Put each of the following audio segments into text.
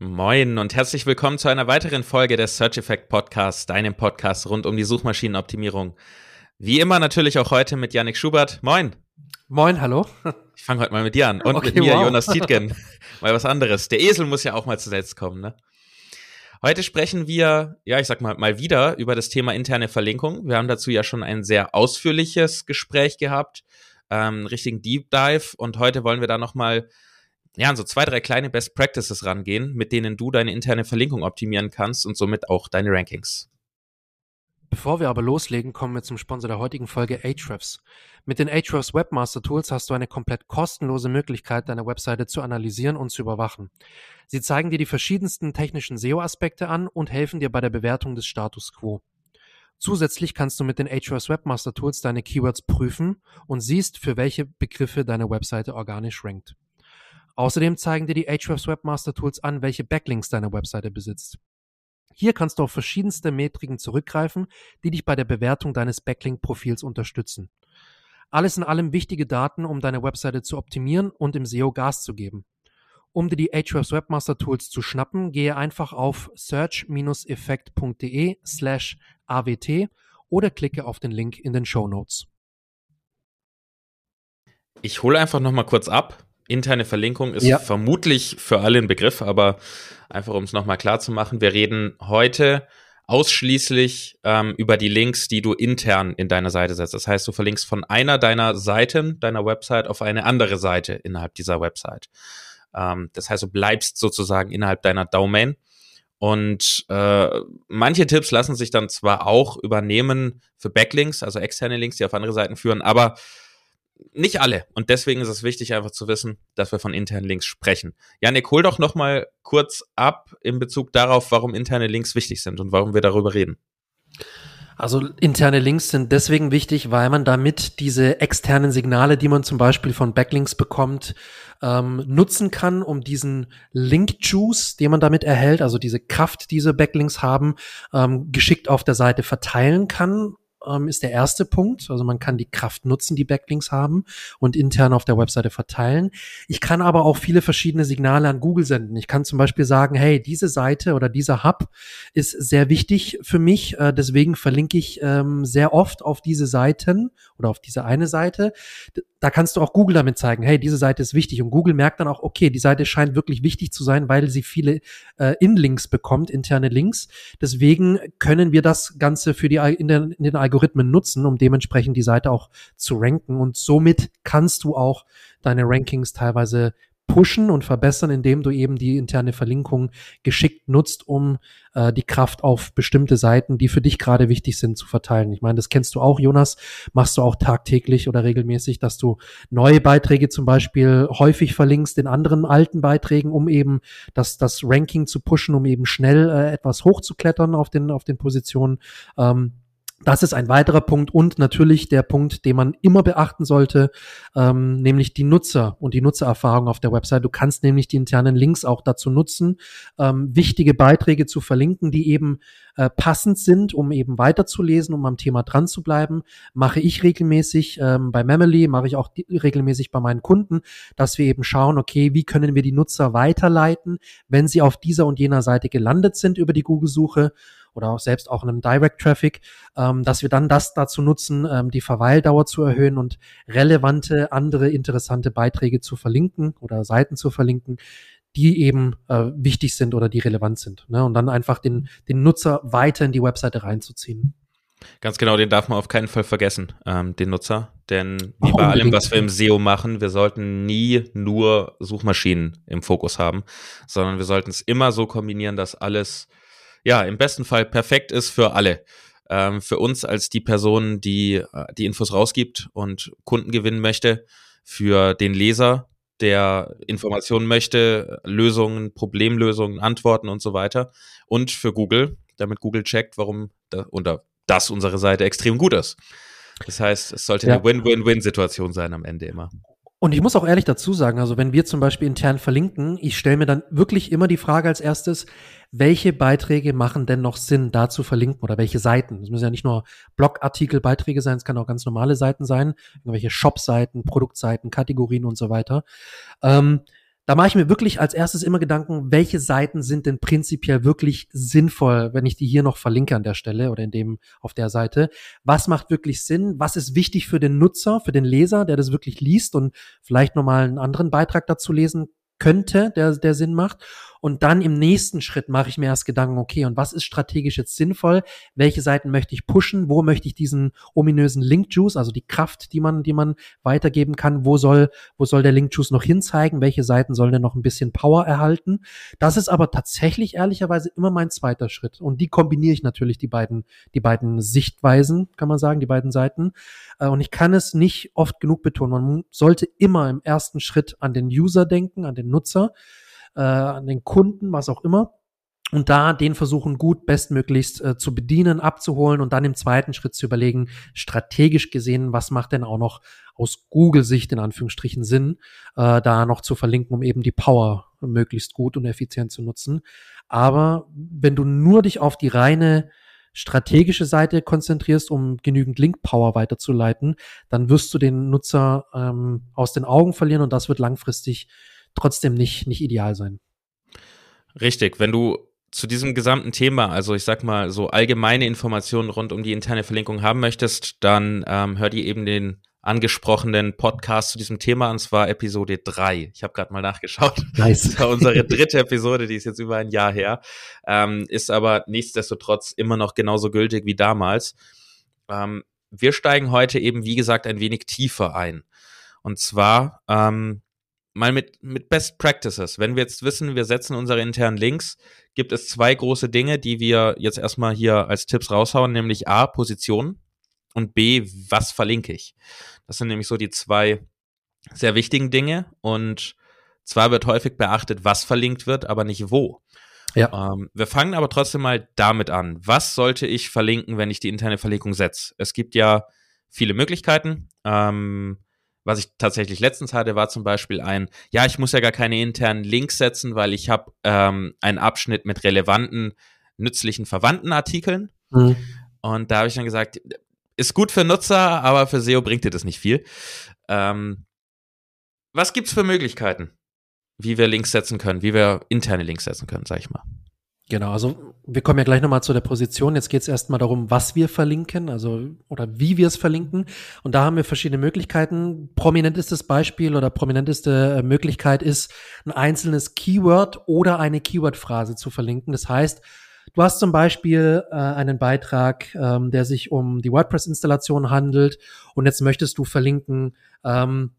Moin und herzlich willkommen zu einer weiteren Folge des Search Effect Podcasts, deinem Podcast rund um die Suchmaschinenoptimierung. Wie immer natürlich auch heute mit Yannick Schubert. Moin. Moin, hallo. Ich fange heute mal mit dir an und okay, mit mir, wow. Jonas Tietgen. mal was anderes. Der Esel muss ja auch mal zuletzt kommen, ne? Heute sprechen wir, ja, ich sag mal, mal wieder über das Thema interne Verlinkung. Wir haben dazu ja schon ein sehr ausführliches Gespräch gehabt, ähm, richtigen Deep Dive und heute wollen wir da nochmal ja, an so zwei, drei kleine Best Practices rangehen, mit denen du deine interne Verlinkung optimieren kannst und somit auch deine Rankings. Bevor wir aber loslegen, kommen wir zum Sponsor der heutigen Folge Ahrefs. Mit den Ahrefs Webmaster Tools hast du eine komplett kostenlose Möglichkeit, deine Webseite zu analysieren und zu überwachen. Sie zeigen dir die verschiedensten technischen SEO-Aspekte an und helfen dir bei der Bewertung des Status quo. Zusätzlich kannst du mit den Ahrefs Webmaster Tools deine Keywords prüfen und siehst, für welche Begriffe deine Webseite organisch rankt. Außerdem zeigen dir die Ahrefs Webmaster Tools an, welche Backlinks deine Webseite besitzt. Hier kannst du auf verschiedenste Metriken zurückgreifen, die dich bei der Bewertung deines Backlink-Profils unterstützen. Alles in allem wichtige Daten, um deine Webseite zu optimieren und im SEO Gas zu geben. Um dir die Ahrefs Webmaster Tools zu schnappen, gehe einfach auf search-effekt.de slash awt oder klicke auf den Link in den Show Notes. Ich hole einfach noch mal kurz ab interne Verlinkung ist ja. vermutlich für alle ein Begriff, aber einfach um es nochmal klar zu machen, wir reden heute ausschließlich ähm, über die Links, die du intern in deiner Seite setzt. Das heißt, du verlinkst von einer deiner Seiten, deiner Website auf eine andere Seite innerhalb dieser Website. Ähm, das heißt, du bleibst sozusagen innerhalb deiner Domain. Und äh, manche Tipps lassen sich dann zwar auch übernehmen für Backlinks, also externe Links, die auf andere Seiten führen, aber nicht alle. Und deswegen ist es wichtig, einfach zu wissen, dass wir von internen Links sprechen. Janik, hol doch noch mal kurz ab in Bezug darauf, warum interne Links wichtig sind und warum wir darüber reden. Also interne Links sind deswegen wichtig, weil man damit diese externen Signale, die man zum Beispiel von Backlinks bekommt, ähm, nutzen kann, um diesen Link-Juice, den man damit erhält, also diese Kraft, die diese Backlinks haben, ähm, geschickt auf der Seite verteilen kann ähm, ist der erste Punkt. Also man kann die Kraft nutzen, die Backlinks haben und intern auf der Webseite verteilen. Ich kann aber auch viele verschiedene Signale an Google senden. Ich kann zum Beispiel sagen, hey, diese Seite oder dieser Hub ist sehr wichtig für mich. Äh, deswegen verlinke ich ähm, sehr oft auf diese Seiten oder auf diese eine Seite. Da kannst du auch Google damit zeigen, hey, diese Seite ist wichtig. Und Google merkt dann auch, okay, die Seite scheint wirklich wichtig zu sein, weil sie viele äh, In-Links bekommt, interne Links. Deswegen können wir das Ganze für die in den, in den Algorithmen nutzen, um dementsprechend die Seite auch zu ranken. Und somit kannst du auch deine Rankings teilweise pushen und verbessern, indem du eben die interne Verlinkung geschickt nutzt, um äh, die Kraft auf bestimmte Seiten, die für dich gerade wichtig sind, zu verteilen. Ich meine, das kennst du auch, Jonas, machst du auch tagtäglich oder regelmäßig, dass du neue Beiträge zum Beispiel häufig verlinkst in anderen alten Beiträgen, um eben das, das Ranking zu pushen, um eben schnell äh, etwas hochzuklettern auf den, auf den Positionen. Ähm, das ist ein weiterer Punkt und natürlich der Punkt, den man immer beachten sollte, ähm, nämlich die Nutzer und die Nutzererfahrung auf der Website. Du kannst nämlich die internen Links auch dazu nutzen, ähm, wichtige Beiträge zu verlinken, die eben äh, passend sind, um eben weiterzulesen, um am Thema dran zu bleiben. Mache ich regelmäßig ähm, bei Memely, mache ich auch regelmäßig bei meinen Kunden, dass wir eben schauen, okay, wie können wir die Nutzer weiterleiten, wenn sie auf dieser und jener Seite gelandet sind über die Google-Suche oder auch selbst auch in einem Direct Traffic, ähm, dass wir dann das dazu nutzen, ähm, die Verweildauer zu erhöhen und relevante andere interessante Beiträge zu verlinken oder Seiten zu verlinken, die eben äh, wichtig sind oder die relevant sind. Ne? Und dann einfach den, den Nutzer weiter in die Webseite reinzuziehen. Ganz genau, den darf man auf keinen Fall vergessen, ähm, den Nutzer. Denn wie bei allem, was wir im SEO machen, wir sollten nie nur Suchmaschinen im Fokus haben, sondern wir sollten es immer so kombinieren, dass alles ja, im besten Fall perfekt ist für alle. Ähm, für uns als die Person, die äh, die Infos rausgibt und Kunden gewinnen möchte, für den Leser, der Informationen möchte, Lösungen, Problemlösungen, Antworten und so weiter. Und für Google, damit Google checkt, warum da, oder das unsere Seite extrem gut ist. Das heißt, es sollte ja. eine Win-Win-Win-Situation sein am Ende immer. Und ich muss auch ehrlich dazu sagen, also wenn wir zum Beispiel intern verlinken, ich stelle mir dann wirklich immer die Frage als erstes, welche Beiträge machen denn noch Sinn, da zu verlinken oder welche Seiten? Es müssen ja nicht nur Blogartikel, Beiträge sein, es kann auch ganz normale Seiten sein, irgendwelche Shop-Seiten, Produktseiten, Kategorien und so weiter. Ähm, da mache ich mir wirklich als erstes immer Gedanken, welche Seiten sind denn prinzipiell wirklich sinnvoll, wenn ich die hier noch verlinke an der Stelle oder in dem auf der Seite. Was macht wirklich Sinn? Was ist wichtig für den Nutzer, für den Leser, der das wirklich liest und vielleicht nochmal einen anderen Beitrag dazu lesen könnte, der, der Sinn macht. Und dann im nächsten Schritt mache ich mir erst Gedanken, okay, und was ist strategisch jetzt sinnvoll? Welche Seiten möchte ich pushen? Wo möchte ich diesen ominösen Link-Juice, also die Kraft, die man, die man weitergeben kann? Wo soll, wo soll der Link-Juice noch hinzeigen? Welche Seiten sollen denn noch ein bisschen Power erhalten? Das ist aber tatsächlich ehrlicherweise immer mein zweiter Schritt. Und die kombiniere ich natürlich, die beiden, die beiden Sichtweisen, kann man sagen, die beiden Seiten. Äh, und ich kann es nicht oft genug betonen. Man sollte immer im ersten Schritt an den User denken, an den Nutzer äh, an den Kunden, was auch immer. Und da den versuchen gut bestmöglichst äh, zu bedienen, abzuholen und dann im zweiten Schritt zu überlegen, strategisch gesehen, was macht denn auch noch aus Google-Sicht in Anführungsstrichen Sinn, äh, da noch zu verlinken, um eben die Power möglichst gut und effizient zu nutzen. Aber wenn du nur dich auf die reine strategische Seite konzentrierst, um genügend Link-Power weiterzuleiten, dann wirst du den Nutzer ähm, aus den Augen verlieren und das wird langfristig trotzdem nicht, nicht ideal sein. Richtig, wenn du zu diesem gesamten Thema, also ich sag mal so allgemeine Informationen rund um die interne Verlinkung haben möchtest, dann ähm, hör dir eben den angesprochenen Podcast zu diesem Thema und zwar Episode 3. Ich habe gerade mal nachgeschaut. Nice. Das war unsere dritte Episode, die ist jetzt über ein Jahr her, ähm, ist aber nichtsdestotrotz immer noch genauso gültig wie damals. Ähm, wir steigen heute eben, wie gesagt, ein wenig tiefer ein. Und zwar ähm, mal mit, mit Best Practices. Wenn wir jetzt wissen, wir setzen unsere internen Links, gibt es zwei große Dinge, die wir jetzt erstmal hier als Tipps raushauen, nämlich A, Position und B, was verlinke ich. Das sind nämlich so die zwei sehr wichtigen Dinge und zwar wird häufig beachtet, was verlinkt wird, aber nicht wo. Ja. Ähm, wir fangen aber trotzdem mal damit an. Was sollte ich verlinken, wenn ich die interne Verlinkung setze? Es gibt ja viele Möglichkeiten. Ähm, was ich tatsächlich letztens hatte, war zum Beispiel ein, ja, ich muss ja gar keine internen Links setzen, weil ich habe ähm, einen Abschnitt mit relevanten, nützlichen verwandten Artikeln. Mhm. Und da habe ich dann gesagt, ist gut für Nutzer, aber für SEO bringt dir das nicht viel. Ähm, was gibt's für Möglichkeiten, wie wir Links setzen können, wie wir interne Links setzen können, sag ich mal? Genau, also wir kommen ja gleich nochmal zu der Position. Jetzt geht es erstmal darum, was wir verlinken, also oder wie wir es verlinken. Und da haben wir verschiedene Möglichkeiten. Prominentestes Beispiel oder prominenteste äh, Möglichkeit ist, ein einzelnes Keyword oder eine Keyword-Phrase zu verlinken. Das heißt, du hast zum Beispiel äh, einen Beitrag, ähm, der sich um die WordPress-Installation handelt und jetzt möchtest du verlinken, ähm,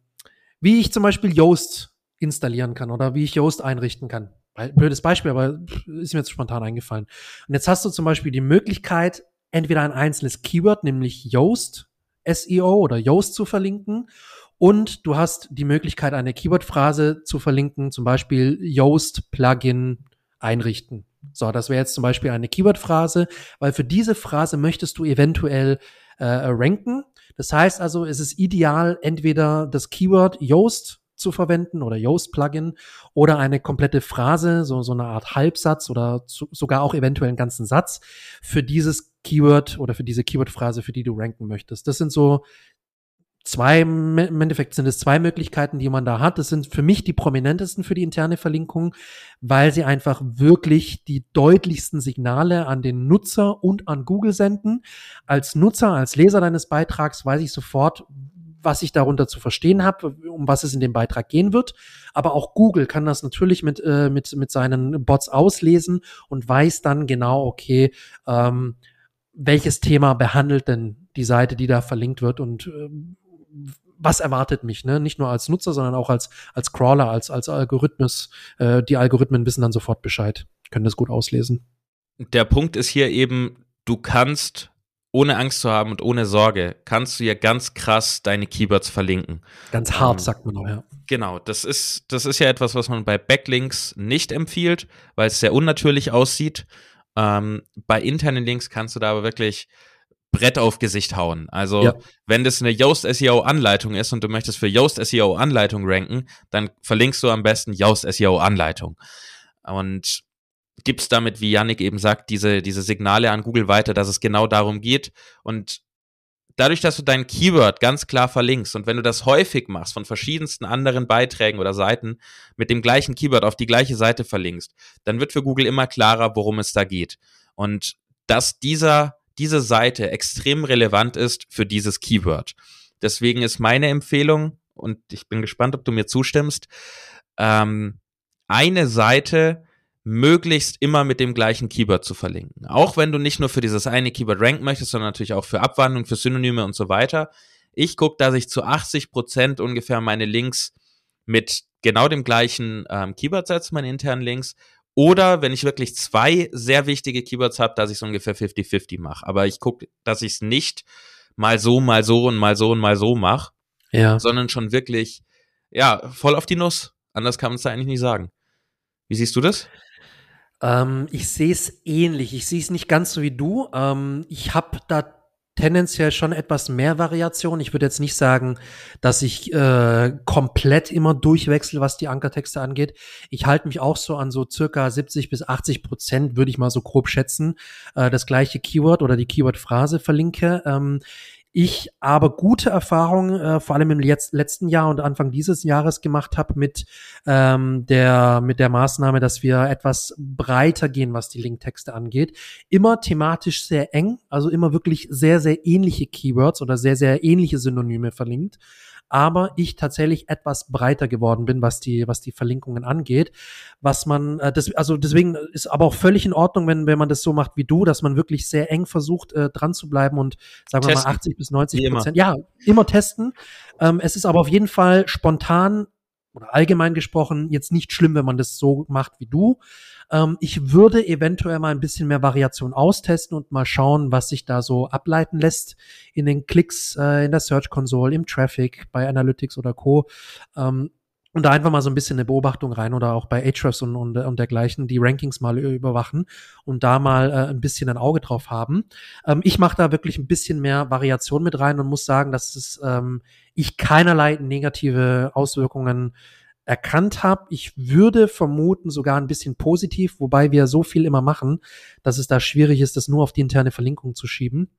wie ich zum Beispiel Yoast installieren kann oder wie ich Yoast einrichten kann blödes Beispiel, aber ist mir jetzt spontan eingefallen. Und jetzt hast du zum Beispiel die Möglichkeit, entweder ein einzelnes Keyword, nämlich Yoast SEO oder Yoast zu verlinken. Und du hast die Möglichkeit, eine Keyword-Phrase zu verlinken, zum Beispiel Yoast Plugin einrichten. So, das wäre jetzt zum Beispiel eine Keyword-Phrase, weil für diese Phrase möchtest du eventuell äh, ranken. Das heißt also, es ist ideal, entweder das Keyword Yoast zu verwenden oder Yoast-Plugin oder eine komplette Phrase, so, so eine Art Halbsatz oder zu, sogar auch eventuell einen ganzen Satz für dieses Keyword oder für diese Keyword-Phrase, für die du ranken möchtest. Das sind so zwei, im Endeffekt sind es zwei Möglichkeiten, die man da hat. Das sind für mich die prominentesten für die interne Verlinkung, weil sie einfach wirklich die deutlichsten Signale an den Nutzer und an Google senden. Als Nutzer, als Leser deines Beitrags weiß ich sofort, was ich darunter zu verstehen habe, um was es in dem Beitrag gehen wird. Aber auch Google kann das natürlich mit, äh, mit, mit seinen Bots auslesen und weiß dann genau, okay, ähm, welches Thema behandelt denn die Seite, die da verlinkt wird und äh, was erwartet mich, ne? Nicht nur als Nutzer, sondern auch als, als Crawler, als, als Algorithmus. Äh, die Algorithmen wissen dann sofort Bescheid, können das gut auslesen. Der Punkt ist hier eben, du kannst ohne Angst zu haben und ohne Sorge, kannst du ja ganz krass deine Keywords verlinken. Ganz hart, ähm, sagt man auch, ja. Genau, das ist, das ist ja etwas, was man bei Backlinks nicht empfiehlt, weil es sehr unnatürlich aussieht. Ähm, bei internen Links kannst du da aber wirklich Brett auf Gesicht hauen. Also, ja. wenn das eine Yoast SEO Anleitung ist und du möchtest für Yoast SEO Anleitung ranken, dann verlinkst du am besten Yoast SEO Anleitung. Und gibst damit, wie Yannick eben sagt, diese, diese Signale an Google weiter, dass es genau darum geht. Und dadurch, dass du dein Keyword ganz klar verlinkst und wenn du das häufig machst von verschiedensten anderen Beiträgen oder Seiten mit dem gleichen Keyword auf die gleiche Seite verlinkst, dann wird für Google immer klarer, worum es da geht. Und dass dieser, diese Seite extrem relevant ist für dieses Keyword. Deswegen ist meine Empfehlung, und ich bin gespannt, ob du mir zustimmst, ähm, eine Seite möglichst immer mit dem gleichen Keyword zu verlinken. Auch wenn du nicht nur für dieses eine Keyword ranken möchtest, sondern natürlich auch für Abwandlung, für Synonyme und so weiter. Ich gucke, dass ich zu 80 Prozent ungefähr meine Links mit genau dem gleichen ähm, Keyword setze, meine internen Links. Oder wenn ich wirklich zwei sehr wichtige Keywords habe, dass ich es ungefähr 50-50 mache. Aber ich gucke, dass ich es nicht mal so, mal so und mal so und mal so mache, ja. sondern schon wirklich, ja, voll auf die Nuss. Anders kann man es da eigentlich nicht sagen. Wie siehst du das? Ähm, ich sehe es ähnlich. Ich sehe es nicht ganz so wie du. Ähm, ich habe da tendenziell schon etwas mehr Variation. Ich würde jetzt nicht sagen, dass ich äh, komplett immer durchwechsel, was die Ankertexte angeht. Ich halte mich auch so an so circa 70 bis 80 Prozent, würde ich mal so grob schätzen, äh, das gleiche Keyword oder die Keyword-Phrase verlinke. Ähm, ich aber gute Erfahrungen, äh, vor allem im letz letzten Jahr und Anfang dieses Jahres gemacht habe mit ähm, der mit der Maßnahme, dass wir etwas breiter gehen, was die Linktexte angeht. Immer thematisch sehr eng, also immer wirklich sehr sehr ähnliche Keywords oder sehr sehr ähnliche Synonyme verlinkt aber ich tatsächlich etwas breiter geworden bin, was die, was die Verlinkungen angeht. Was man, äh, das, also deswegen ist aber auch völlig in Ordnung, wenn, wenn man das so macht wie du, dass man wirklich sehr eng versucht, äh, dran zu bleiben und sagen testen. wir mal 80 bis 90 Prozent. Ja, immer testen. Ähm, es ist aber auf jeden Fall spontan oder allgemein gesprochen jetzt nicht schlimm, wenn man das so macht wie du. Ähm, ich würde eventuell mal ein bisschen mehr Variation austesten und mal schauen, was sich da so ableiten lässt in den Klicks, äh, in der Search Console, im Traffic, bei Analytics oder Co. Ähm, und da einfach mal so ein bisschen eine Beobachtung rein oder auch bei Ahrefs und, und, und dergleichen die Rankings mal überwachen und da mal äh, ein bisschen ein Auge drauf haben. Ähm, ich mache da wirklich ein bisschen mehr Variation mit rein und muss sagen, dass es ähm, ich keinerlei negative Auswirkungen erkannt habe. Ich würde vermuten, sogar ein bisschen positiv, wobei wir so viel immer machen, dass es da schwierig ist, das nur auf die interne Verlinkung zu schieben.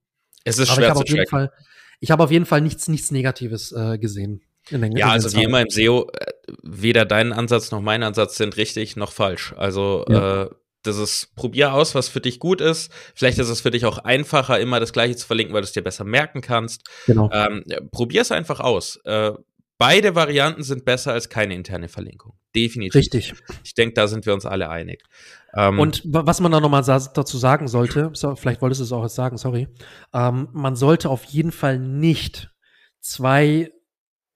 Es ist Aber schwer zu tracken. Fall, ich habe auf jeden Fall nichts, nichts Negatives äh, gesehen. Den, ja, also wie immer im SEO, äh, weder dein Ansatz noch mein Ansatz sind richtig noch falsch. Also ja. äh, das ist, probier aus, was für dich gut ist. Vielleicht ist es für dich auch einfacher, immer das Gleiche zu verlinken, weil du es dir besser merken kannst. Genau. Ähm, probier es einfach aus. Äh, Beide Varianten sind besser als keine interne Verlinkung. Definitiv. Richtig. Ich denke, da sind wir uns alle einig. Ähm, und was man da nochmal dazu sagen sollte, so, vielleicht wolltest du es auch jetzt sagen, sorry, ähm, man sollte auf jeden Fall nicht zwei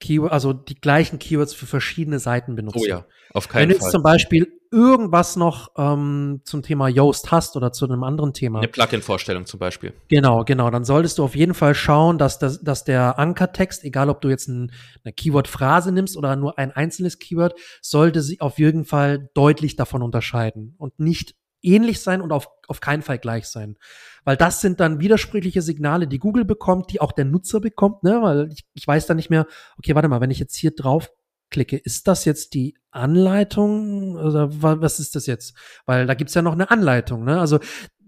Keyword, also die gleichen Keywords für verschiedene Seiten benutzen. Oh ja, auf keinen Fall. Wenn du jetzt zum Beispiel irgendwas noch ähm, zum Thema Yoast hast oder zu einem anderen Thema. Eine Plugin-Vorstellung zum Beispiel. Genau, genau. Dann solltest du auf jeden Fall schauen, dass, das, dass der Ankertext, egal ob du jetzt ein, eine Keyword-Phrase nimmst oder nur ein einzelnes Keyword, sollte sich auf jeden Fall deutlich davon unterscheiden und nicht ähnlich sein und auf, auf keinen Fall gleich sein. Weil das sind dann widersprüchliche Signale, die Google bekommt, die auch der Nutzer bekommt, ne? Weil ich, ich weiß dann nicht mehr, okay, warte mal, wenn ich jetzt hier drauf klicke, ist das jetzt die Anleitung oder was ist das jetzt? Weil da gibt's ja noch eine Anleitung, ne? Also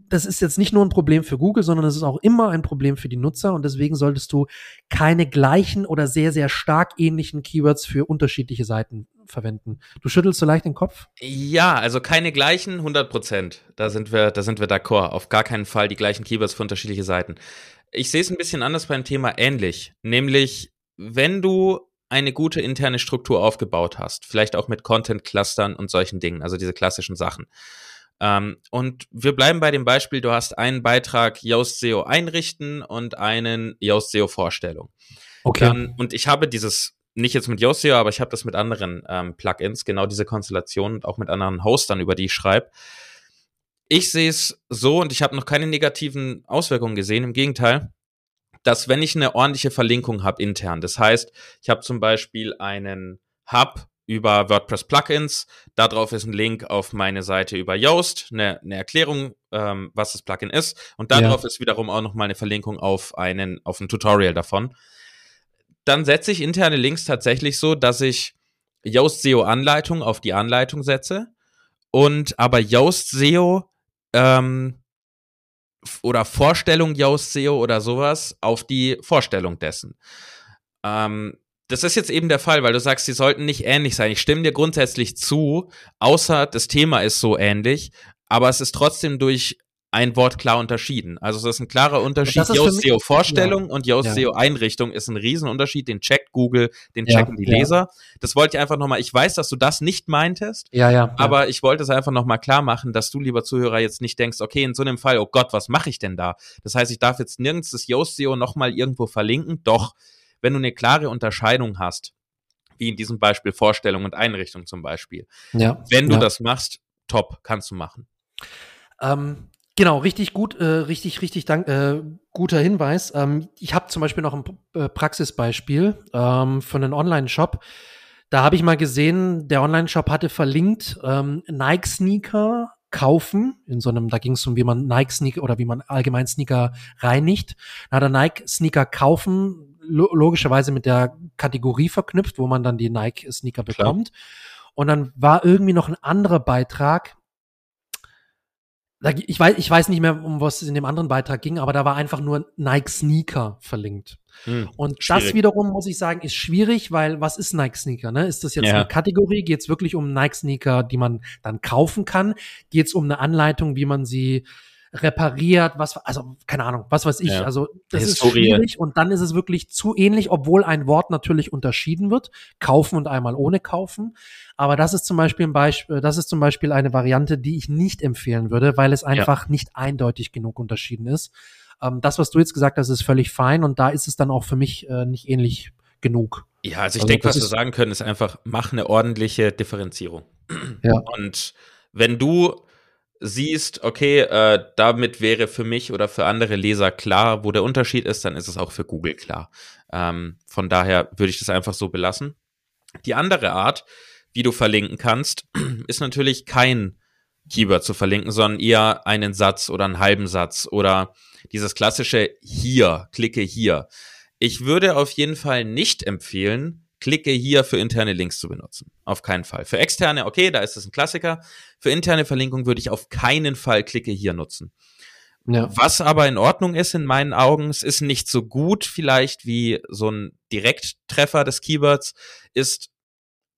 das ist jetzt nicht nur ein Problem für Google, sondern es ist auch immer ein Problem für die Nutzer und deswegen solltest du keine gleichen oder sehr, sehr stark ähnlichen Keywords für unterschiedliche Seiten verwenden. Du schüttelst so leicht den Kopf? Ja, also keine gleichen 100 Prozent. Da sind wir, da sind wir d'accord. Auf gar keinen Fall die gleichen Keywords für unterschiedliche Seiten. Ich sehe es ein bisschen anders beim Thema ähnlich. Nämlich, wenn du eine gute interne Struktur aufgebaut hast, vielleicht auch mit Content-Clustern und solchen Dingen, also diese klassischen Sachen. Ähm, und wir bleiben bei dem Beispiel, du hast einen Beitrag Yoast SEO einrichten und einen Yoast SEO Vorstellung. Okay. Dann, und ich habe dieses, nicht jetzt mit Yoast SEO, aber ich habe das mit anderen ähm, Plugins, genau diese Konstellation und auch mit anderen Hostern, über die ich schreibe. Ich sehe es so und ich habe noch keine negativen Auswirkungen gesehen, im Gegenteil dass wenn ich eine ordentliche Verlinkung habe intern, das heißt, ich habe zum Beispiel einen Hub über WordPress Plugins, darauf ist ein Link auf meine Seite über Yoast, eine, eine Erklärung, ähm, was das Plugin ist, und darauf ja. ist wiederum auch nochmal eine Verlinkung auf einen, auf ein Tutorial davon. Dann setze ich interne Links tatsächlich so, dass ich Yoast SEO Anleitung auf die Anleitung setze und aber Yoast SEO ähm, oder Vorstellung Yoast SEO oder sowas auf die Vorstellung dessen. Ähm, das ist jetzt eben der Fall, weil du sagst, sie sollten nicht ähnlich sein. Ich stimme dir grundsätzlich zu, außer das Thema ist so ähnlich, aber es ist trotzdem durch ein Wort klar unterschieden. Also es ist ein klarer Unterschied. Yoast SEO Vorstellung ja. und Yoast ja. SEO Einrichtung ist ein Riesenunterschied. Den checkt Google, den checken ja, die Leser. Das wollte ich einfach nochmal, ich weiß, dass du das nicht meintest, ja, ja, aber ich wollte es einfach nochmal klar machen, dass du, lieber Zuhörer, jetzt nicht denkst, okay, in so einem Fall, oh Gott, was mache ich denn da? Das heißt, ich darf jetzt nirgends das Yoast SEO nochmal irgendwo verlinken. Doch, wenn du eine klare Unterscheidung hast, wie in diesem Beispiel Vorstellung und Einrichtung zum Beispiel. Ja, wenn du das machst, top, kannst du machen. Ähm, Genau, richtig gut, äh, richtig, richtig dank, äh, guter Hinweis. Ähm, ich habe zum Beispiel noch ein äh, Praxisbeispiel ähm, für einen Online-Shop. Da habe ich mal gesehen, der Online-Shop hatte verlinkt ähm, Nike-Sneaker kaufen. In so einem, da ging es um, wie man Nike-Sneaker oder wie man allgemein Sneaker reinigt. Da hat er Nike-Sneaker kaufen, lo logischerweise mit der Kategorie verknüpft, wo man dann die Nike-Sneaker bekommt. Und dann war irgendwie noch ein anderer Beitrag, ich weiß, ich weiß nicht mehr, um was es in dem anderen Beitrag ging, aber da war einfach nur Nike Sneaker verlinkt. Hm, und schwierig. das wiederum, muss ich sagen, ist schwierig, weil was ist Nike Sneaker? Ne? Ist das jetzt ja. eine Kategorie? Geht es wirklich um Nike Sneaker, die man dann kaufen kann? Geht es um eine Anleitung, wie man sie repariert, was, also keine Ahnung, was weiß ich. Ja. Also das Historie. ist schwierig und dann ist es wirklich zu ähnlich, obwohl ein Wort natürlich unterschieden wird. Kaufen und einmal ohne kaufen. Aber das ist zum Beispiel ein Beispiel, das ist zum Beispiel eine Variante, die ich nicht empfehlen würde, weil es einfach ja. nicht eindeutig genug unterschieden ist. Ähm, das, was du jetzt gesagt hast, ist völlig fein und da ist es dann auch für mich äh, nicht ähnlich genug. Ja, also ich also denke, was wir sagen können, ist einfach, mach eine ordentliche Differenzierung. Ja. Und wenn du siehst, okay, äh, damit wäre für mich oder für andere Leser klar, wo der Unterschied ist, dann ist es auch für Google klar. Ähm, von daher würde ich das einfach so belassen. Die andere Art, wie du verlinken kannst, ist natürlich kein Keyword zu verlinken, sondern eher einen Satz oder einen halben Satz oder dieses klassische hier, klicke hier. Ich würde auf jeden Fall nicht empfehlen, klicke hier für interne Links zu benutzen. Auf keinen Fall. Für externe, okay, da ist es ein Klassiker. Für interne Verlinkung würde ich auf keinen Fall klicke hier nutzen. Ja. Was aber in Ordnung ist in meinen Augen, es ist nicht so gut vielleicht wie so ein Direkttreffer des Keywords, ist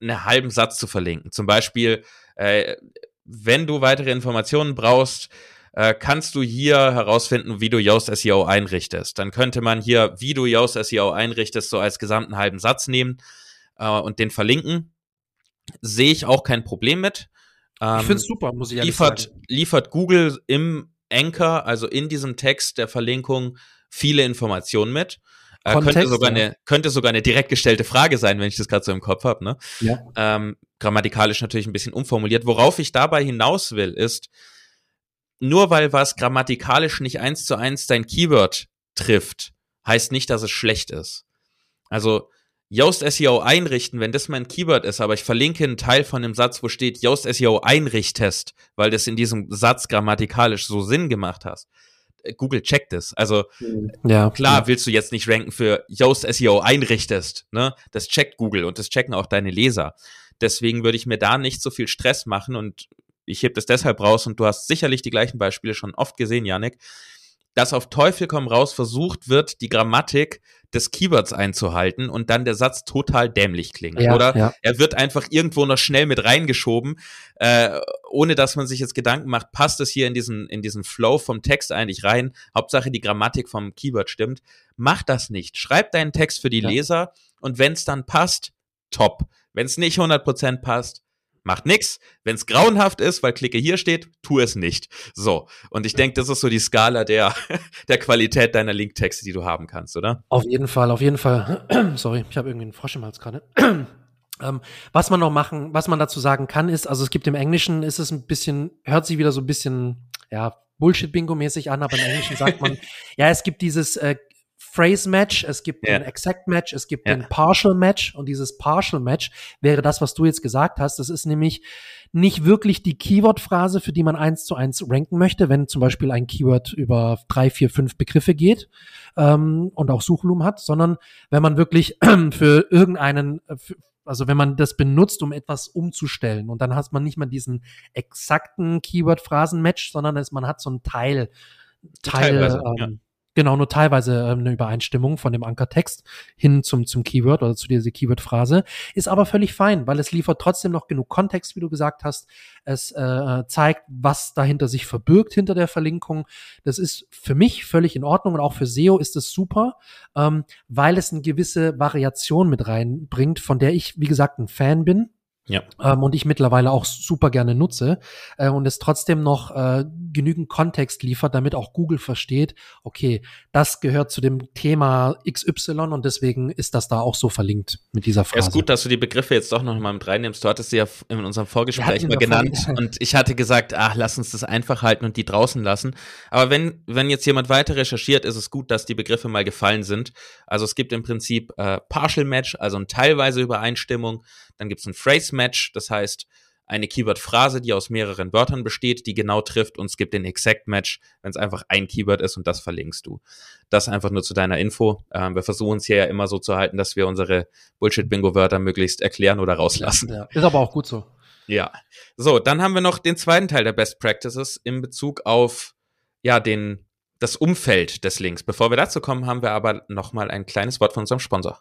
einen halben Satz zu verlinken. Zum Beispiel, äh, wenn du weitere Informationen brauchst, äh, kannst du hier herausfinden, wie du Yoast SEO einrichtest. Dann könnte man hier, wie du Yoast SEO einrichtest, so als gesamten halben Satz nehmen äh, und den verlinken. Sehe ich auch kein Problem mit. Ähm, ich finde es super, muss ich ehrlich liefert, sagen. Liefert Google im Anchor, also in diesem Text der Verlinkung, viele Informationen mit. Äh, Kontext, könnte, sogar eine, könnte sogar eine direkt gestellte Frage sein, wenn ich das gerade so im Kopf habe. Ne? Ja. Ähm, grammatikalisch natürlich ein bisschen umformuliert. Worauf ich dabei hinaus will, ist, nur weil was grammatikalisch nicht eins zu eins dein Keyword trifft, heißt nicht, dass es schlecht ist. Also Yoast SEO einrichten, wenn das mein Keyword ist, aber ich verlinke einen Teil von dem Satz, wo steht Yoast SEO einrichtest, weil das in diesem Satz grammatikalisch so Sinn gemacht hast. Äh, Google checkt es. Also ja, klar ja. willst du jetzt nicht ranken für Yoast SEO einrichtest, ne? Das checkt Google und das checken auch deine Leser. Deswegen würde ich mir da nicht so viel Stress machen und ich heb das deshalb raus und du hast sicherlich die gleichen Beispiele schon oft gesehen, Janik, dass auf Teufel komm raus versucht wird, die Grammatik des Keywords einzuhalten und dann der Satz total dämlich klingt. Ja, Oder ja. er wird einfach irgendwo noch schnell mit reingeschoben, äh, ohne dass man sich jetzt Gedanken macht, passt es hier in diesen, in diesen Flow vom Text eigentlich rein? Hauptsache die Grammatik vom Keyword stimmt. Mach das nicht. Schreib deinen Text für die ja. Leser und wenn es dann passt, top. Wenn es nicht 100% passt, macht nix. Wenn es grauenhaft ist, weil Klicke hier steht, tu es nicht. So. Und ich denke, das ist so die Skala der, der Qualität deiner Linktexte, die du haben kannst, oder? Auf jeden Fall, auf jeden Fall. Sorry, ich habe irgendwie einen Frosch im Hals gerade. Ähm, was man noch machen, was man dazu sagen kann, ist, also es gibt im Englischen, ist es ein bisschen, hört sich wieder so ein bisschen, ja, Bullshit-Bingo-mäßig an, aber im Englischen sagt man, ja, es gibt dieses äh, Phrase Match, es gibt ja. den Exact Match, es gibt ja. den Partial Match und dieses Partial Match wäre das, was du jetzt gesagt hast. Das ist nämlich nicht wirklich die Keyword-Phrase, für die man eins zu eins ranken möchte, wenn zum Beispiel ein Keyword über drei, vier, fünf Begriffe geht ähm, und auch Suchvolumen hat, sondern wenn man wirklich für irgendeinen, also wenn man das benutzt, um etwas umzustellen und dann hat man nicht mal diesen exakten Keyword-Phrasen-Match, sondern man hat so ein Teil Teile, ähm, ja. Genau, nur teilweise ähm, eine Übereinstimmung von dem Ankertext hin zum, zum Keyword oder zu dieser Keyword-Phrase. Ist aber völlig fein, weil es liefert trotzdem noch genug Kontext, wie du gesagt hast. Es äh, zeigt, was dahinter sich verbirgt hinter der Verlinkung. Das ist für mich völlig in Ordnung und auch für SEO ist es super, ähm, weil es eine gewisse Variation mit reinbringt, von der ich, wie gesagt, ein Fan bin ja. Ähm, und ich mittlerweile auch super gerne nutze äh, und es trotzdem noch äh, genügend Kontext liefert, damit auch Google versteht, okay, das gehört zu dem Thema XY und deswegen ist das da auch so verlinkt mit dieser Phrase. Ja, ist gut, dass du die Begriffe jetzt doch noch mal mit reinnimmst. Du hattest sie ja in unserem Vorgespräch mal genannt und ich hatte gesagt, ach, lass uns das einfach halten und die draußen lassen. Aber wenn, wenn jetzt jemand weiter recherchiert, ist es gut, dass die Begriffe mal gefallen sind. Also es gibt im Prinzip äh, Partial Match, also eine teilweise Übereinstimmung dann gibt es ein Phrase Match, das heißt eine Keyword-Phrase, die aus mehreren Wörtern besteht, die genau trifft und es gibt den Exact Match, wenn es einfach ein Keyword ist und das verlinkst du. Das einfach nur zu deiner Info. Ähm, wir versuchen es hier ja immer so zu halten, dass wir unsere Bullshit-Bingo-Wörter möglichst erklären oder rauslassen. Ja, ist aber auch gut so. Ja. So, dann haben wir noch den zweiten Teil der Best Practices in Bezug auf ja den das Umfeld des Links. Bevor wir dazu kommen, haben wir aber noch mal ein kleines Wort von unserem Sponsor.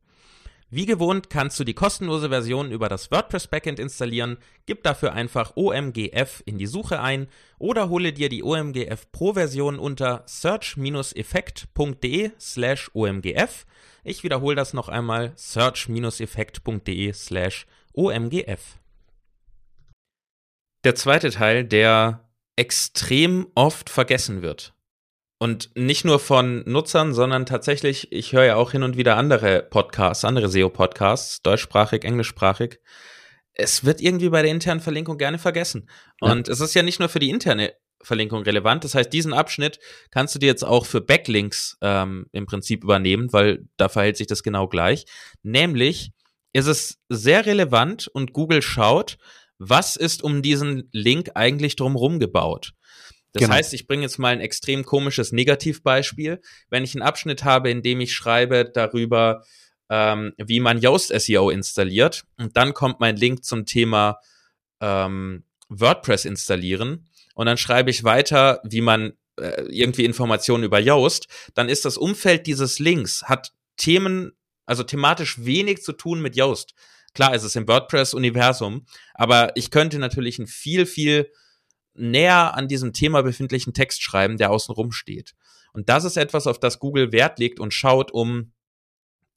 Wie gewohnt kannst du die kostenlose Version über das WordPress Backend installieren, gib dafür einfach OMGF in die Suche ein oder hole dir die OMGF Pro Version unter search-effekt.de slash OMGF. Ich wiederhole das noch einmal, search-effekt.de slash OMGF. Der zweite Teil, der extrem oft vergessen wird. Und nicht nur von Nutzern, sondern tatsächlich, ich höre ja auch hin und wieder andere Podcasts, andere SEO-Podcasts, deutschsprachig, englischsprachig. Es wird irgendwie bei der internen Verlinkung gerne vergessen. Und ja. es ist ja nicht nur für die interne Verlinkung relevant. Das heißt, diesen Abschnitt kannst du dir jetzt auch für Backlinks ähm, im Prinzip übernehmen, weil da verhält sich das genau gleich. Nämlich ist es sehr relevant und Google schaut, was ist um diesen Link eigentlich drumherum gebaut. Das genau. heißt, ich bringe jetzt mal ein extrem komisches Negativbeispiel. Wenn ich einen Abschnitt habe, in dem ich schreibe darüber, ähm, wie man Yoast SEO installiert, und dann kommt mein Link zum Thema ähm, WordPress installieren, und dann schreibe ich weiter, wie man äh, irgendwie Informationen über Yoast, dann ist das Umfeld dieses Links, hat Themen, also thematisch wenig zu tun mit Yoast. Klar ist es im WordPress-Universum, aber ich könnte natürlich ein viel, viel näher an diesem Thema befindlichen Text schreiben, der außenrum steht. Und das ist etwas, auf das Google Wert legt und schaut, um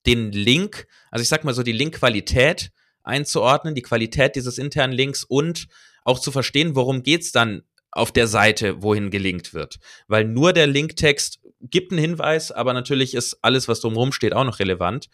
den Link, also ich sag mal so die Linkqualität einzuordnen, die Qualität dieses internen Links und auch zu verstehen, worum geht's dann auf der Seite, wohin gelinkt wird. Weil nur der Linktext gibt einen Hinweis, aber natürlich ist alles, was drumherum steht, auch noch relevant.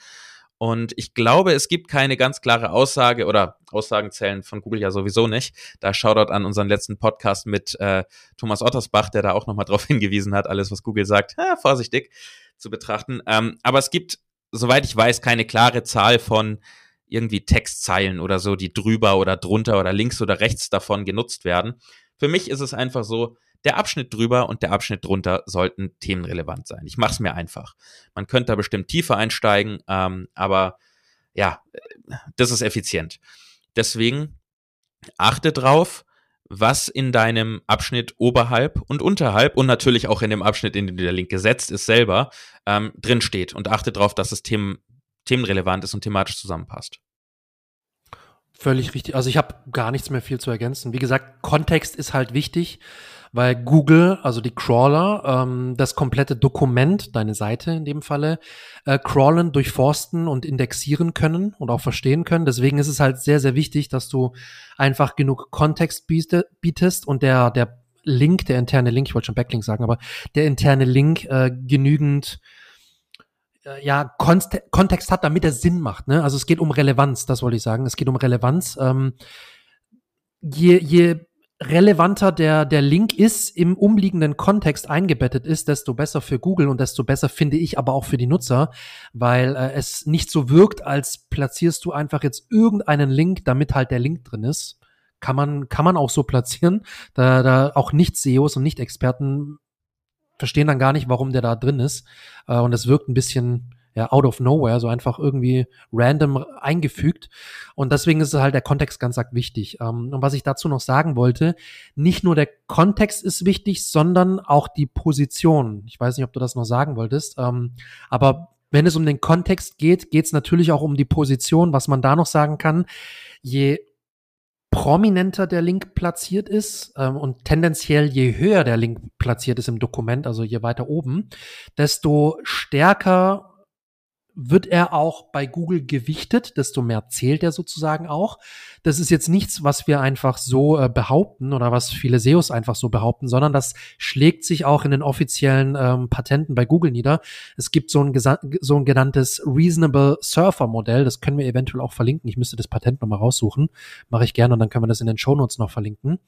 Und ich glaube, es gibt keine ganz klare Aussage oder Aussagen zählen von Google ja sowieso nicht. Da Shoutout an unseren letzten Podcast mit äh, Thomas Ottersbach, der da auch nochmal drauf hingewiesen hat, alles, was Google sagt, äh, vorsichtig zu betrachten. Ähm, aber es gibt, soweit ich weiß, keine klare Zahl von irgendwie Textzeilen oder so, die drüber oder drunter oder links oder rechts davon genutzt werden. Für mich ist es einfach so, der Abschnitt drüber und der Abschnitt drunter sollten themenrelevant sein. Ich mache es mir einfach. Man könnte da bestimmt tiefer einsteigen, ähm, aber ja, das ist effizient. Deswegen achte drauf, was in deinem Abschnitt oberhalb und unterhalb und natürlich auch in dem Abschnitt, in dem der Link gesetzt ist, selber ähm, drin steht und achte darauf, dass es Themen, themenrelevant ist und thematisch zusammenpasst. Völlig richtig. Also ich habe gar nichts mehr viel zu ergänzen. Wie gesagt, Kontext ist halt wichtig weil Google, also die Crawler, ähm, das komplette Dokument, deine Seite in dem Falle, äh, crawlen, durchforsten und indexieren können und auch verstehen können. Deswegen ist es halt sehr, sehr wichtig, dass du einfach genug Kontext bietest und der, der Link, der interne Link, ich wollte schon Backlink sagen, aber der interne Link äh, genügend äh, ja, Kontext hat, damit er Sinn macht. Ne? Also es geht um Relevanz, das wollte ich sagen. Es geht um Relevanz. Ähm, je, je relevanter der, der Link ist, im umliegenden Kontext eingebettet ist, desto besser für Google und desto besser finde ich aber auch für die Nutzer, weil äh, es nicht so wirkt, als platzierst du einfach jetzt irgendeinen Link, damit halt der Link drin ist. Kann man, kann man auch so platzieren, da, da auch Nicht-SEOs und Nicht-Experten verstehen dann gar nicht, warum der da drin ist. Äh, und es wirkt ein bisschen, ja, out of nowhere, so einfach irgendwie random eingefügt. Und deswegen ist halt der Kontext ganz arg wichtig. Ähm, und was ich dazu noch sagen wollte, nicht nur der Kontext ist wichtig, sondern auch die Position. Ich weiß nicht, ob du das noch sagen wolltest, ähm, aber wenn es um den Kontext geht, geht es natürlich auch um die Position. Was man da noch sagen kann, je prominenter der Link platziert ist ähm, und tendenziell je höher der Link platziert ist im Dokument, also je weiter oben, desto stärker wird er auch bei Google gewichtet, desto mehr zählt er sozusagen auch. Das ist jetzt nichts, was wir einfach so äh, behaupten oder was viele SEOs einfach so behaupten, sondern das schlägt sich auch in den offiziellen ähm, Patenten bei Google nieder. Es gibt so ein, so ein genanntes Reasonable Surfer Modell, das können wir eventuell auch verlinken. Ich müsste das Patent nochmal raussuchen, mache ich gerne und dann können wir das in den Show Notes noch verlinken.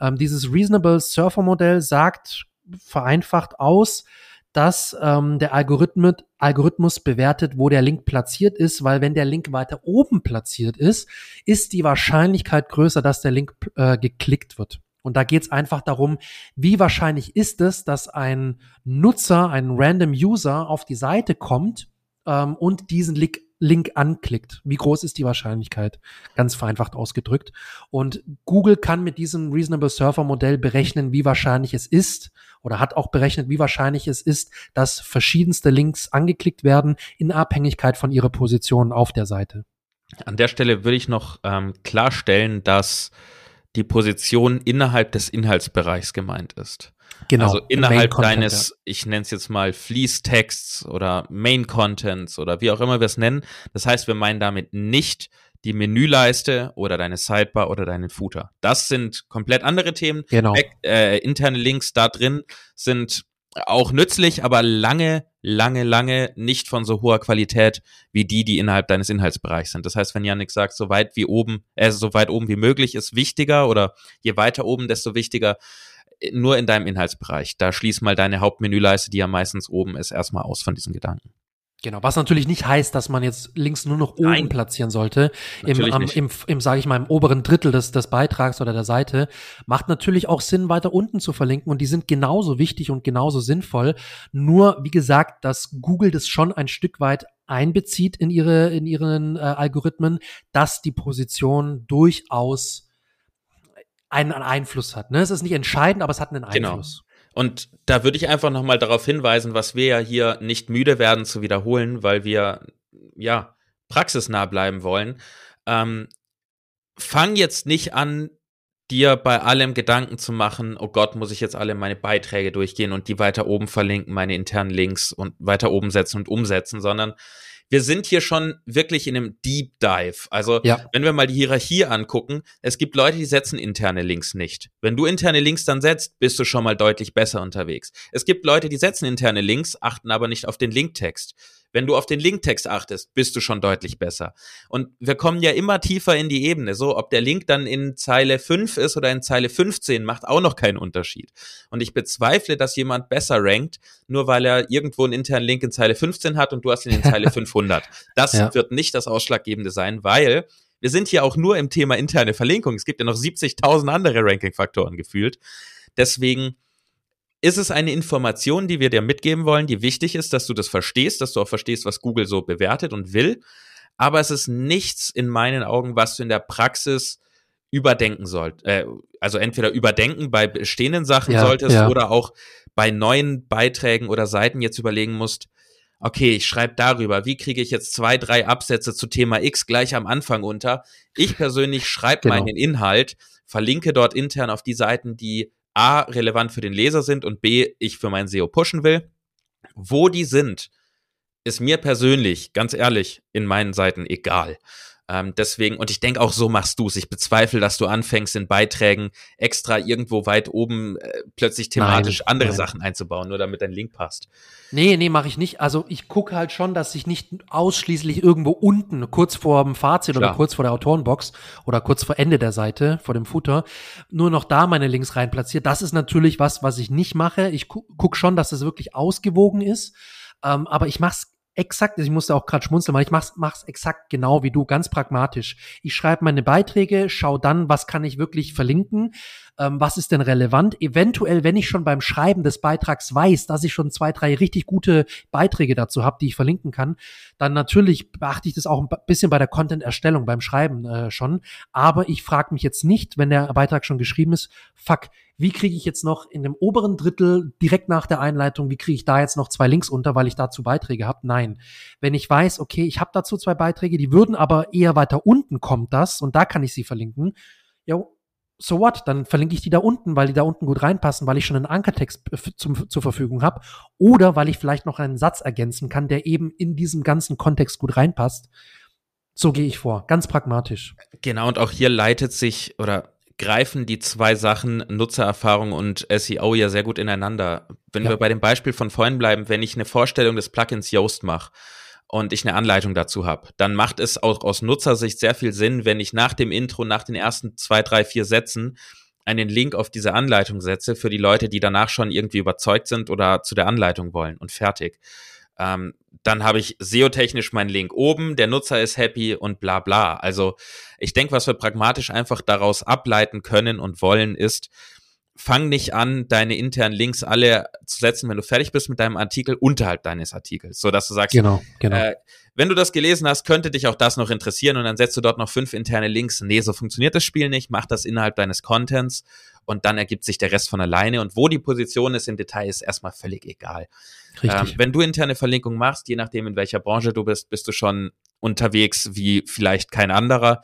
Ähm, dieses Reasonable Surfer Modell sagt vereinfacht aus, dass ähm, der Algorithmus, Algorithmus bewertet, wo der Link platziert ist, weil wenn der Link weiter oben platziert ist, ist die Wahrscheinlichkeit größer, dass der Link äh, geklickt wird. Und da geht es einfach darum, wie wahrscheinlich ist es, dass ein Nutzer, ein random User auf die Seite kommt ähm, und diesen Link, Link anklickt. Wie groß ist die Wahrscheinlichkeit? Ganz vereinfacht ausgedrückt. Und Google kann mit diesem Reasonable Surfer Modell berechnen, wie wahrscheinlich es ist oder hat auch berechnet, wie wahrscheinlich es ist, dass verschiedenste Links angeklickt werden in Abhängigkeit von ihrer Position auf der Seite. An der Stelle würde ich noch ähm, klarstellen, dass die Position innerhalb des Inhaltsbereichs gemeint ist. Genau. Also innerhalb deines, ja. ich nenne es jetzt mal Fließtexts oder Main Contents oder wie auch immer wir es nennen. Das heißt, wir meinen damit nicht die Menüleiste oder deine Sidebar oder deinen Footer. Das sind komplett andere Themen. Genau. Äh, interne Links da drin sind auch nützlich, aber lange, lange, lange nicht von so hoher Qualität wie die, die innerhalb deines Inhaltsbereichs sind. Das heißt, wenn Yannick sagt, so weit wie oben, äh, so weit oben wie möglich ist wichtiger oder je weiter oben, desto wichtiger, nur in deinem Inhaltsbereich. Da schließ mal deine Hauptmenüleiste, die ja meistens oben ist, erstmal aus von diesen Gedanken. Genau, was natürlich nicht heißt, dass man jetzt links nur noch oben Nein. platzieren sollte, im, am, im, im sage ich mal, im oberen Drittel des, des Beitrags oder der Seite. Macht natürlich auch Sinn, weiter unten zu verlinken und die sind genauso wichtig und genauso sinnvoll. Nur, wie gesagt, dass Google das schon ein Stück weit einbezieht in ihre, in ihren äh, Algorithmen, dass die Position durchaus einen Einfluss hat. Ne? Es ist nicht entscheidend, aber es hat einen genau. Einfluss. Genau. Und da würde ich einfach nochmal darauf hinweisen, was wir ja hier nicht müde werden zu wiederholen, weil wir ja praxisnah bleiben wollen. Ähm, fang jetzt nicht an, dir bei allem Gedanken zu machen, oh Gott, muss ich jetzt alle meine Beiträge durchgehen und die weiter oben verlinken, meine internen Links und weiter oben setzen und umsetzen, sondern wir sind hier schon wirklich in einem Deep Dive. Also, ja. wenn wir mal die Hierarchie angucken, es gibt Leute, die setzen interne Links nicht. Wenn du interne Links dann setzt, bist du schon mal deutlich besser unterwegs. Es gibt Leute, die setzen interne Links, achten aber nicht auf den Linktext. Wenn du auf den Linktext achtest, bist du schon deutlich besser. Und wir kommen ja immer tiefer in die Ebene. So, ob der Link dann in Zeile 5 ist oder in Zeile 15, macht auch noch keinen Unterschied. Und ich bezweifle, dass jemand besser rankt, nur weil er irgendwo einen internen Link in Zeile 15 hat und du hast ihn in Zeile 500. Das ja. wird nicht das Ausschlaggebende sein, weil wir sind hier auch nur im Thema interne Verlinkung. Es gibt ja noch 70.000 andere Ranking-Faktoren gefühlt. Deswegen ist es eine Information, die wir dir mitgeben wollen, die wichtig ist, dass du das verstehst, dass du auch verstehst, was Google so bewertet und will. Aber es ist nichts in meinen Augen, was du in der Praxis überdenken sollst. Äh, also entweder überdenken bei bestehenden Sachen ja, solltest ja. oder auch bei neuen Beiträgen oder Seiten jetzt überlegen musst, okay, ich schreibe darüber, wie kriege ich jetzt zwei, drei Absätze zu Thema X gleich am Anfang unter. Ich persönlich schreibe genau. meinen Inhalt, verlinke dort intern auf die Seiten, die A, relevant für den Leser sind und B, ich für mein SEO pushen will. Wo die sind, ist mir persönlich, ganz ehrlich, in meinen Seiten egal. Ähm, deswegen, und ich denke auch so machst du es. Ich bezweifle, dass du anfängst, in Beiträgen extra irgendwo weit oben äh, plötzlich thematisch nein, andere nein. Sachen einzubauen, nur damit dein Link passt. Nee, nee, mache ich nicht. Also ich gucke halt schon, dass ich nicht ausschließlich irgendwo unten, kurz vor dem Fazit Klar. oder kurz vor der Autorenbox oder kurz vor Ende der Seite, vor dem Footer, nur noch da meine Links rein platziere. Das ist natürlich was, was ich nicht mache. Ich gu guck schon, dass es das wirklich ausgewogen ist. Ähm, aber ich mache es exakt, ich musste auch gerade schmunzeln, weil ich mach's, mach's exakt genau wie du, ganz pragmatisch. Ich schreibe meine Beiträge, schau dann, was kann ich wirklich verlinken, ähm, was ist denn relevant. Eventuell, wenn ich schon beim Schreiben des Beitrags weiß, dass ich schon zwei, drei richtig gute Beiträge dazu habe, die ich verlinken kann, dann natürlich beachte ich das auch ein bisschen bei der Content-Erstellung, beim Schreiben äh, schon. Aber ich frage mich jetzt nicht, wenn der Beitrag schon geschrieben ist, fuck, wie kriege ich jetzt noch in dem oberen Drittel direkt nach der Einleitung, wie kriege ich da jetzt noch zwei Links unter, weil ich dazu Beiträge habe? Nein. Wenn ich weiß, okay, ich habe dazu zwei Beiträge, die würden aber eher weiter unten kommt das und da kann ich sie verlinken. Ja, so what? Dann verlinke ich die da unten, weil die da unten gut reinpassen, weil ich schon einen Ankertext zum, zur Verfügung habe oder weil ich vielleicht noch einen Satz ergänzen kann, der eben in diesem ganzen Kontext gut reinpasst. So gehe ich vor, ganz pragmatisch. Genau, und auch hier leitet sich oder greifen die zwei Sachen Nutzererfahrung und SEO ja sehr gut ineinander. Wenn ja. wir bei dem Beispiel von vorhin bleiben, wenn ich eine Vorstellung des Plugins Yoast mache und ich eine Anleitung dazu habe, dann macht es auch aus Nutzersicht sehr viel Sinn, wenn ich nach dem Intro, nach den ersten zwei, drei, vier Sätzen einen Link auf diese Anleitung setze für die Leute, die danach schon irgendwie überzeugt sind oder zu der Anleitung wollen und fertig. Ähm, dann habe ich SEO-technisch meinen Link oben, der Nutzer ist happy und bla bla. Also ich denke, was wir pragmatisch einfach daraus ableiten können und wollen, ist, fang nicht an, deine internen Links alle zu setzen, wenn du fertig bist mit deinem Artikel, unterhalb deines Artikels, so dass du sagst, genau, genau. Äh, wenn du das gelesen hast, könnte dich auch das noch interessieren und dann setzt du dort noch fünf interne Links. Nee, so funktioniert das Spiel nicht. Mach das innerhalb deines Contents und dann ergibt sich der Rest von alleine. Und wo die Position ist im Detail, ist erstmal völlig egal. Ähm, wenn du interne Verlinkung machst, je nachdem in welcher Branche du bist, bist du schon unterwegs wie vielleicht kein anderer.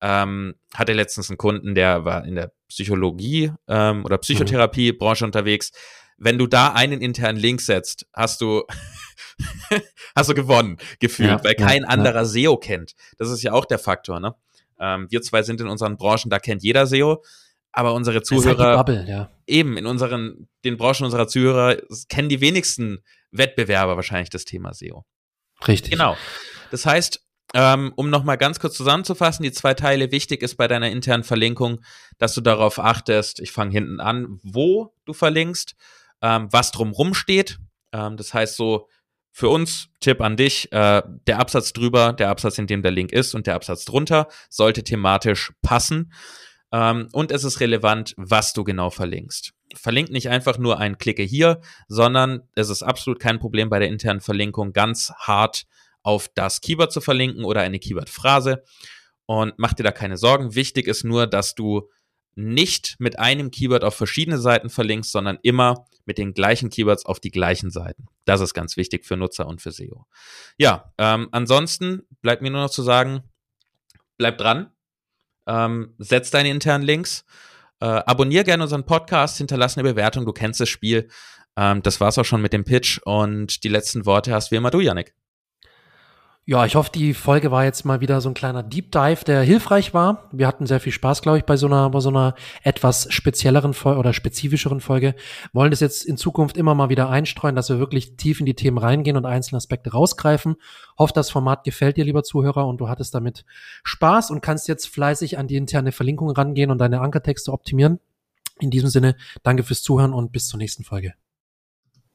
Ähm, hatte letztens einen Kunden, der war in der Psychologie ähm, oder Psychotherapiebranche unterwegs. Wenn du da einen internen Link setzt, hast du hast du gewonnen gefühlt, ja, weil kein ja, anderer ja. SEO kennt. Das ist ja auch der Faktor. Ne? Ähm, wir zwei sind in unseren Branchen, da kennt jeder SEO, aber unsere halt Zuhörer halt Bubble, ja. eben in unseren den Branchen unserer Zuhörer kennen die wenigsten Wettbewerber wahrscheinlich das Thema SEO. Richtig. Genau. Das heißt, ähm, um nochmal ganz kurz zusammenzufassen, die zwei Teile, wichtig ist bei deiner internen Verlinkung, dass du darauf achtest, ich fange hinten an, wo du verlinkst, ähm, was drumrum steht. Ähm, das heißt so, für uns, Tipp an dich, äh, der Absatz drüber, der Absatz, in dem der Link ist und der Absatz drunter, sollte thematisch passen. Ähm, und es ist relevant, was du genau verlinkst. Verlink nicht einfach nur ein Klicke hier, sondern es ist absolut kein Problem bei der internen Verlinkung, ganz hart auf das Keyword zu verlinken oder eine Keyword-Phrase. Und mach dir da keine Sorgen. Wichtig ist nur, dass du nicht mit einem Keyword auf verschiedene Seiten verlinkst, sondern immer mit den gleichen Keywords auf die gleichen Seiten. Das ist ganz wichtig für Nutzer und für SEO. Ja, ähm, ansonsten bleibt mir nur noch zu sagen, bleib dran, ähm, setz deine internen Links, äh, abonnier gerne unseren Podcast, hinterlass eine Bewertung, du kennst das Spiel. Ähm, das war's auch schon mit dem Pitch und die letzten Worte hast wie immer du, Yannick. Ja, ich hoffe, die Folge war jetzt mal wieder so ein kleiner Deep Dive, der hilfreich war. Wir hatten sehr viel Spaß, glaube ich, bei so einer, bei so einer etwas spezielleren Folge oder spezifischeren Folge. Wollen das jetzt in Zukunft immer mal wieder einstreuen, dass wir wirklich tief in die Themen reingehen und einzelne Aspekte rausgreifen. Hoffe, das Format gefällt dir, lieber Zuhörer, und du hattest damit Spaß und kannst jetzt fleißig an die interne Verlinkung rangehen und deine Ankertexte optimieren. In diesem Sinne, danke fürs Zuhören und bis zur nächsten Folge.